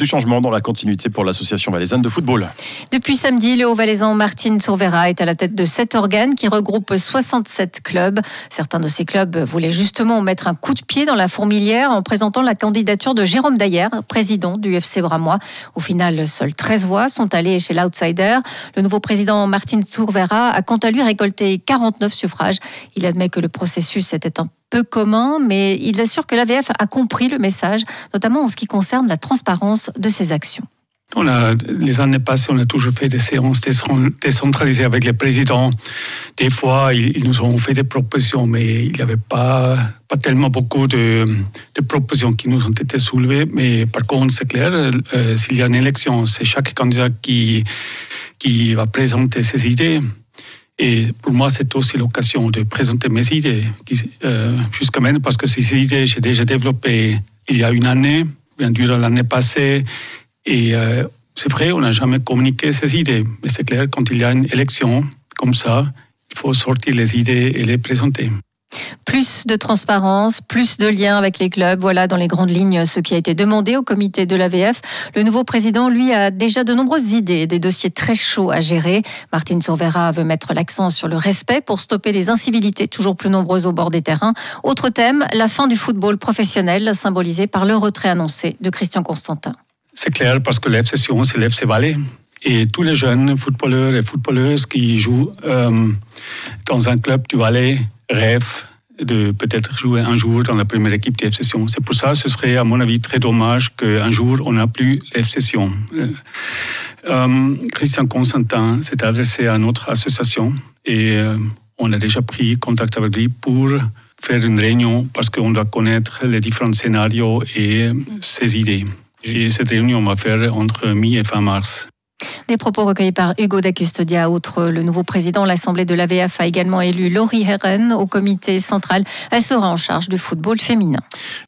du changement dans la continuité pour l'association valaisanne de football. Depuis samedi, le Haut-Valaisan Martine Sourvera est à la tête de sept organes qui regroupent 67 clubs. Certains de ces clubs voulaient justement mettre un coup de pied dans la fourmilière en présentant la candidature de Jérôme Dayer, président du FC Bramois. Au final, seules 13 voix sont allées chez l'outsider. Le nouveau président Martine Sourvera a quant à lui récolté 49 suffrages. Il admet que le processus était un peu commun, mais il assure que l'AVF a compris le message, notamment en ce qui concerne la transparence de ses actions. On a, les années passées, on a toujours fait des séances décentralisées avec les présidents. Des fois, ils, nous ont fait des propositions, mais il n'y avait pas, pas tellement beaucoup de, propositions qui nous ont été soulevées. Mais par contre, c'est clair, euh, s'il y a une élection, c'est chaque candidat qui, qui va présenter ses idées. Et pour moi, c'est aussi l'occasion de présenter mes idées euh, jusqu'à maintenant, parce que ces idées, j'ai déjà développées il y a une année, bien durant l'année passée. Et euh, c'est vrai, on n'a jamais communiqué ces idées. Mais c'est clair, quand il y a une élection comme ça, il faut sortir les idées et les présenter. Plus de transparence, plus de liens avec les clubs. Voilà dans les grandes lignes ce qui a été demandé au comité de l'AVF. Le nouveau président, lui, a déjà de nombreuses idées, des dossiers très chauds à gérer. Martine Sourvera veut mettre l'accent sur le respect pour stopper les incivilités toujours plus nombreuses au bord des terrains. Autre thème, la fin du football professionnel, symbolisé par le retrait annoncé de Christian Constantin. C'est clair parce que l'FC Sion, c'est l'FC. Et tous les jeunes footballeurs et footballeuses qui jouent euh, dans un club du Valais rêvent de peut-être jouer un jour dans la première équipe de Session. C'est pour ça que ce serait, à mon avis, très dommage qu'un jour, on n'a plus F Session. Euh, euh, Christian Constantin s'est adressé à notre association et euh, on a déjà pris contact avec lui pour faire une réunion parce qu'on doit connaître les différents scénarios et ses idées. Et cette réunion, va faire entre mi et fin mars. Des propos recueillis par Hugo da Custodia. Outre le nouveau président, l'Assemblée de l'AVF a également élu Laurie Herren au comité central. Elle sera en charge du football féminin.